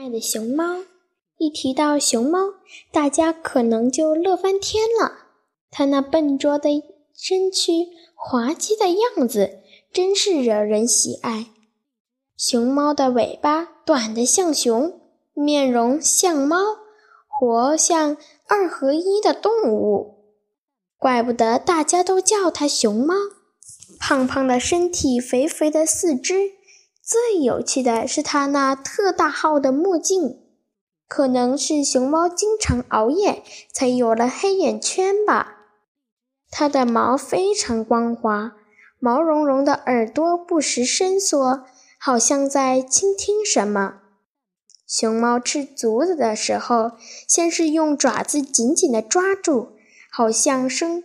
爱的熊猫，一提到熊猫，大家可能就乐翻天了。它那笨拙的身躯、滑稽的样子，真是惹人喜爱。熊猫的尾巴短得像熊，面容像猫，活像二合一的动物，怪不得大家都叫它熊猫。胖胖的身体，肥肥的四肢。最有趣的是它那特大号的墨镜，可能是熊猫经常熬夜才有了黑眼圈吧。它的毛非常光滑，毛茸茸的耳朵不时伸缩，好像在倾听什么。熊猫吃竹子的时候，先是用爪子紧紧地抓住，好像生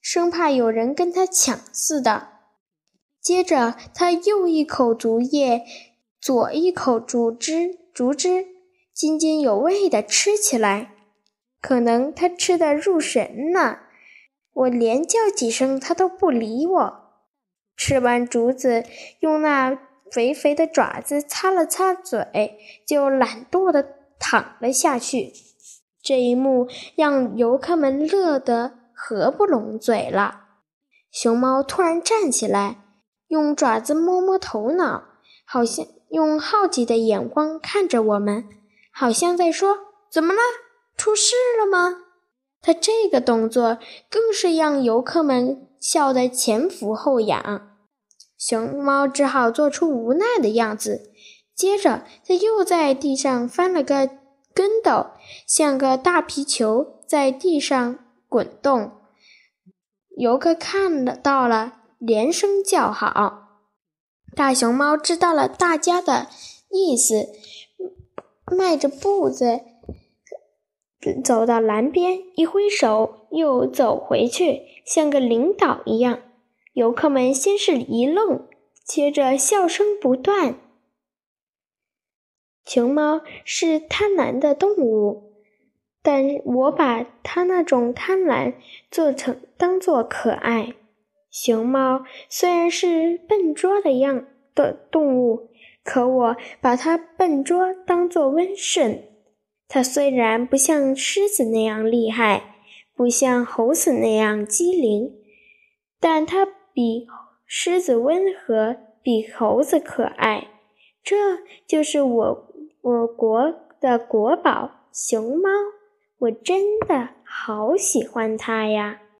生怕有人跟它抢似的。接着，他右一口竹叶，左一口竹枝，竹枝津津有味地吃起来。可能他吃得入神呢，我连叫几声，他都不理我。吃完竹子，用那肥肥的爪子擦了擦嘴，就懒惰地躺了下去。这一幕让游客们乐得合不拢嘴了。熊猫突然站起来。用爪子摸摸头脑，好像用好奇的眼光看着我们，好像在说：“怎么了？出事了吗？”他这个动作更是让游客们笑得前俯后仰。熊猫只好做出无奈的样子，接着他又在地上翻了个跟斗，像个大皮球在地上滚动。游客看了到了。连声叫好，大熊猫知道了大家的意思，迈着步子走到栏边，一挥手，又走回去，像个领导一样。游客们先是一愣，接着笑声不断。熊猫是贪婪的动物，但我把它那种贪婪做成当做可爱。熊猫虽然是笨拙的样的动物，可我把它笨拙当作温顺。它虽然不像狮子那样厉害，不像猴子那样机灵，但它比狮子温和，比猴子可爱。这就是我我国的国宝熊猫，我真的好喜欢它呀！